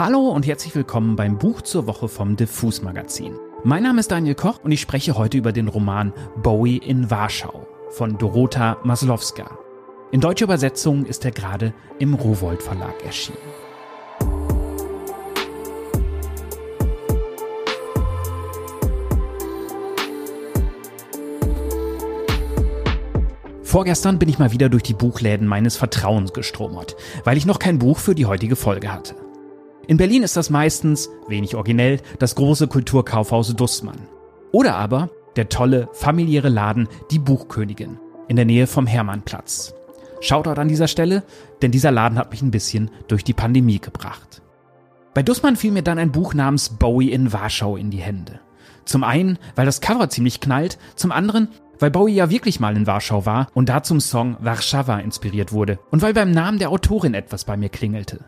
Hallo und herzlich willkommen beim Buch zur Woche vom Diffus Magazin. Mein Name ist Daniel Koch und ich spreche heute über den Roman Bowie in Warschau von Dorota Maslowska. In deutscher Übersetzung ist er gerade im Rowold Verlag erschienen. Vorgestern bin ich mal wieder durch die Buchläden meines Vertrauens gestromert, weil ich noch kein Buch für die heutige Folge hatte. In Berlin ist das meistens, wenig originell, das große Kulturkaufhaus Dussmann. Oder aber der tolle, familiäre Laden Die Buchkönigin in der Nähe vom Hermannplatz. Shoutout an dieser Stelle, denn dieser Laden hat mich ein bisschen durch die Pandemie gebracht. Bei Dussmann fiel mir dann ein Buch namens Bowie in Warschau in die Hände. Zum einen, weil das Cover ziemlich knallt, zum anderen, weil Bowie ja wirklich mal in Warschau war und da zum Song Warszawa inspiriert wurde und weil beim Namen der Autorin etwas bei mir klingelte.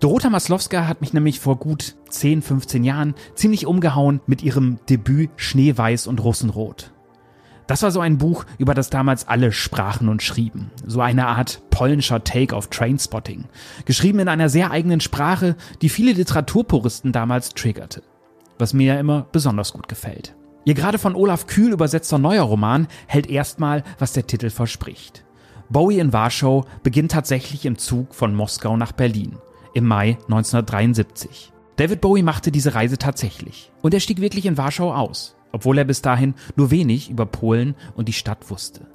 Dorota Maslowska hat mich nämlich vor gut 10, 15 Jahren ziemlich umgehauen mit ihrem Debüt Schneeweiß und Russenrot. Das war so ein Buch, über das damals alle sprachen und schrieben. So eine Art polnischer Take auf Trainspotting. Geschrieben in einer sehr eigenen Sprache, die viele Literaturpuristen damals triggerte. Was mir ja immer besonders gut gefällt. Ihr gerade von Olaf Kühl übersetzter neuer Roman hält erstmal, was der Titel verspricht. Bowie in Warschau beginnt tatsächlich im Zug von Moskau nach Berlin im Mai 1973. David Bowie machte diese Reise tatsächlich und er stieg wirklich in Warschau aus, obwohl er bis dahin nur wenig über Polen und die Stadt wusste.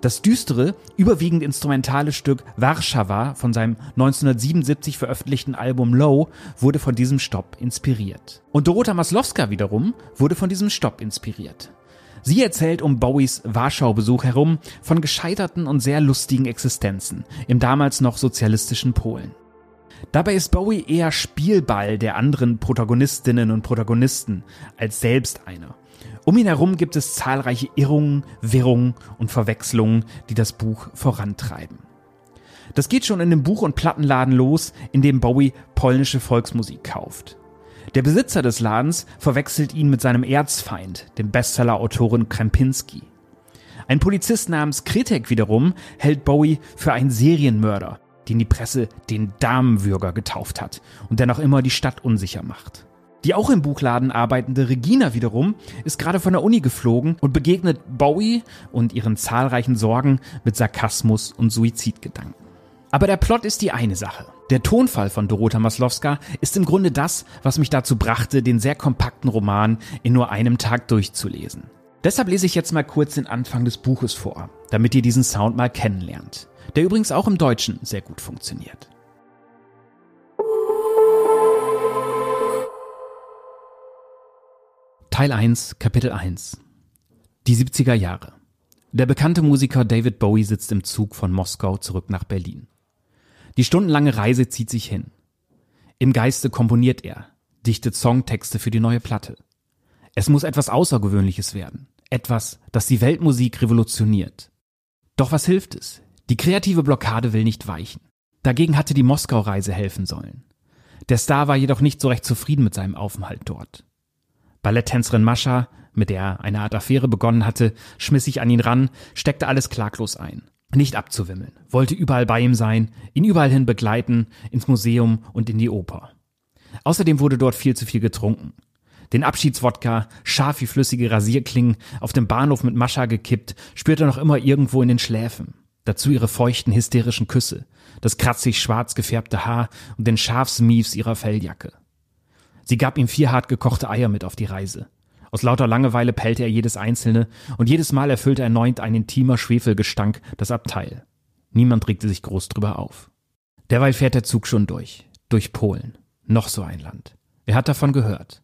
Das düstere, überwiegend instrumentale Stück Warszawa von seinem 1977 veröffentlichten Album Low wurde von diesem Stopp inspiriert. Und Dorota Maslowska wiederum wurde von diesem Stopp inspiriert. Sie erzählt um Bowies Warschau-Besuch herum von gescheiterten und sehr lustigen Existenzen im damals noch sozialistischen Polen. Dabei ist Bowie eher Spielball der anderen Protagonistinnen und Protagonisten als selbst einer. Um ihn herum gibt es zahlreiche Irrungen, Wirrungen und Verwechslungen, die das Buch vorantreiben. Das geht schon in dem Buch- und Plattenladen los, in dem Bowie polnische Volksmusik kauft. Der Besitzer des Ladens verwechselt ihn mit seinem Erzfeind, dem Bestseller-Autoren Krempinski. Ein Polizist namens Kritek wiederum hält Bowie für einen Serienmörder, den die Presse den Damenwürger getauft hat und der noch immer die Stadt unsicher macht. Die auch im Buchladen arbeitende Regina wiederum ist gerade von der Uni geflogen und begegnet Bowie und ihren zahlreichen Sorgen mit Sarkasmus und Suizidgedanken. Aber der Plot ist die eine Sache. Der Tonfall von Dorota Maslowska ist im Grunde das, was mich dazu brachte, den sehr kompakten Roman in nur einem Tag durchzulesen. Deshalb lese ich jetzt mal kurz den Anfang des Buches vor, damit ihr diesen Sound mal kennenlernt der übrigens auch im Deutschen sehr gut funktioniert. Teil 1, Kapitel 1 Die 70er Jahre. Der bekannte Musiker David Bowie sitzt im Zug von Moskau zurück nach Berlin. Die stundenlange Reise zieht sich hin. Im Geiste komponiert er, dichtet Songtexte für die neue Platte. Es muss etwas Außergewöhnliches werden, etwas, das die Weltmusik revolutioniert. Doch was hilft es? Die kreative Blockade will nicht weichen. Dagegen hatte die Moskau-Reise helfen sollen. Der Star war jedoch nicht so recht zufrieden mit seinem Aufenthalt dort. Balletttänzerin Mascha, mit der er eine Art Affäre begonnen hatte, schmiss sich an ihn ran, steckte alles klaglos ein. Nicht abzuwimmeln, wollte überall bei ihm sein, ihn überall hin begleiten, ins Museum und in die Oper. Außerdem wurde dort viel zu viel getrunken. Den Abschiedswodka, scharf wie flüssige Rasierklingen, auf dem Bahnhof mit Mascha gekippt, spürte noch immer irgendwo in den Schläfen. Dazu ihre feuchten, hysterischen Küsse, das kratzig schwarz gefärbte Haar und den Schafsmiefs ihrer Felljacke. Sie gab ihm vier hart gekochte Eier mit auf die Reise. Aus lauter Langeweile pellte er jedes einzelne und jedes Mal erfüllte erneut ein intimer Schwefelgestank das Abteil. Niemand regte sich groß drüber auf. Derweil fährt der Zug schon durch. Durch Polen. Noch so ein Land. Er hat davon gehört.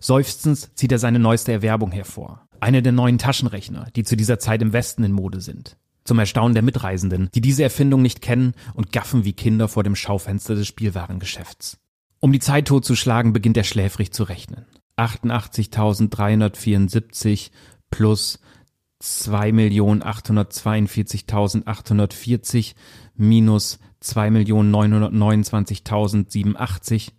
Seufzend zieht er seine neueste Erwerbung hervor. Eine der neuen Taschenrechner, die zu dieser Zeit im Westen in Mode sind zum Erstaunen der Mitreisenden, die diese Erfindung nicht kennen und gaffen wie Kinder vor dem Schaufenster des Spielwarengeschäfts. Um die Zeit totzuschlagen, beginnt er schläfrig zu rechnen. 88.374 plus 2.842.840 minus 2.929.087.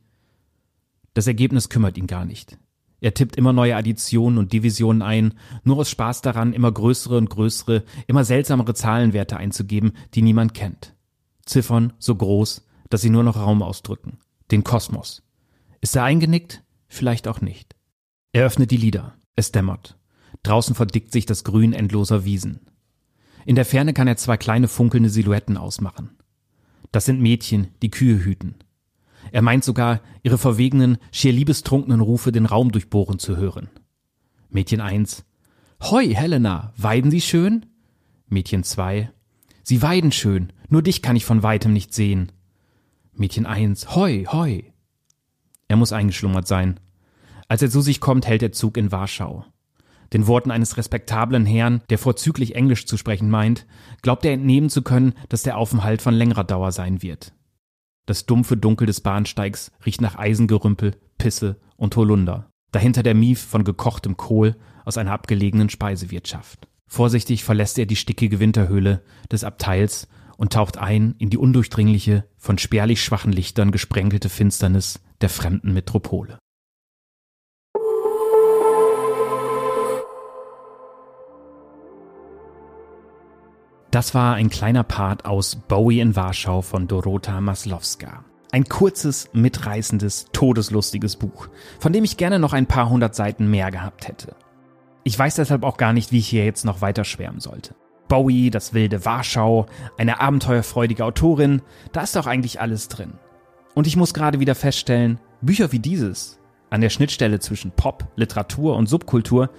Das Ergebnis kümmert ihn gar nicht. Er tippt immer neue Additionen und Divisionen ein, nur aus Spaß daran, immer größere und größere, immer seltsamere Zahlenwerte einzugeben, die niemand kennt. Ziffern so groß, dass sie nur noch Raum ausdrücken. Den Kosmos. Ist er eingenickt? Vielleicht auch nicht. Er öffnet die Lider. Es dämmert. Draußen verdickt sich das Grün endloser Wiesen. In der Ferne kann er zwei kleine funkelnde Silhouetten ausmachen. Das sind Mädchen, die Kühe hüten. Er meint sogar, ihre verwegenen, schier liebestrunkenen Rufe den Raum durchbohren zu hören. Mädchen 1. Hoi, Helena, weiden Sie schön? Mädchen 2. Sie weiden schön, nur dich kann ich von weitem nicht sehen. Mädchen 1. Hoi, hoi. Er muss eingeschlummert sein. Als er zu sich kommt, hält der Zug in Warschau. Den Worten eines respektablen Herrn, der vorzüglich Englisch zu sprechen meint, glaubt er entnehmen zu können, dass der Aufenthalt von längerer Dauer sein wird. Das dumpfe Dunkel des Bahnsteigs riecht nach Eisengerümpel, Pisse und Holunder. Dahinter der Mief von gekochtem Kohl aus einer abgelegenen Speisewirtschaft. Vorsichtig verlässt er die stickige Winterhöhle des Abteils und taucht ein in die undurchdringliche, von spärlich schwachen Lichtern gesprenkelte Finsternis der fremden Metropole. Das war ein kleiner Part aus Bowie in Warschau von Dorota Maslowska. Ein kurzes, mitreißendes, todeslustiges Buch, von dem ich gerne noch ein paar hundert Seiten mehr gehabt hätte. Ich weiß deshalb auch gar nicht, wie ich hier jetzt noch weiter schwärmen sollte. Bowie, das wilde Warschau, eine abenteuerfreudige Autorin, da ist doch eigentlich alles drin. Und ich muss gerade wieder feststellen, Bücher wie dieses, an der Schnittstelle zwischen Pop, Literatur und Subkultur,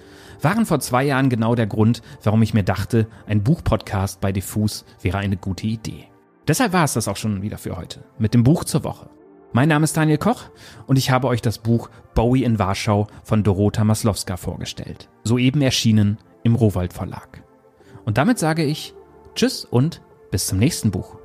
waren vor zwei Jahren genau der Grund, warum ich mir dachte, ein Buchpodcast bei Diffus wäre eine gute Idee. Deshalb war es das auch schon wieder für heute, mit dem Buch zur Woche. Mein Name ist Daniel Koch und ich habe euch das Buch Bowie in Warschau von Dorota Maslowska vorgestellt, soeben erschienen im Rowold Verlag. Und damit sage ich Tschüss und bis zum nächsten Buch.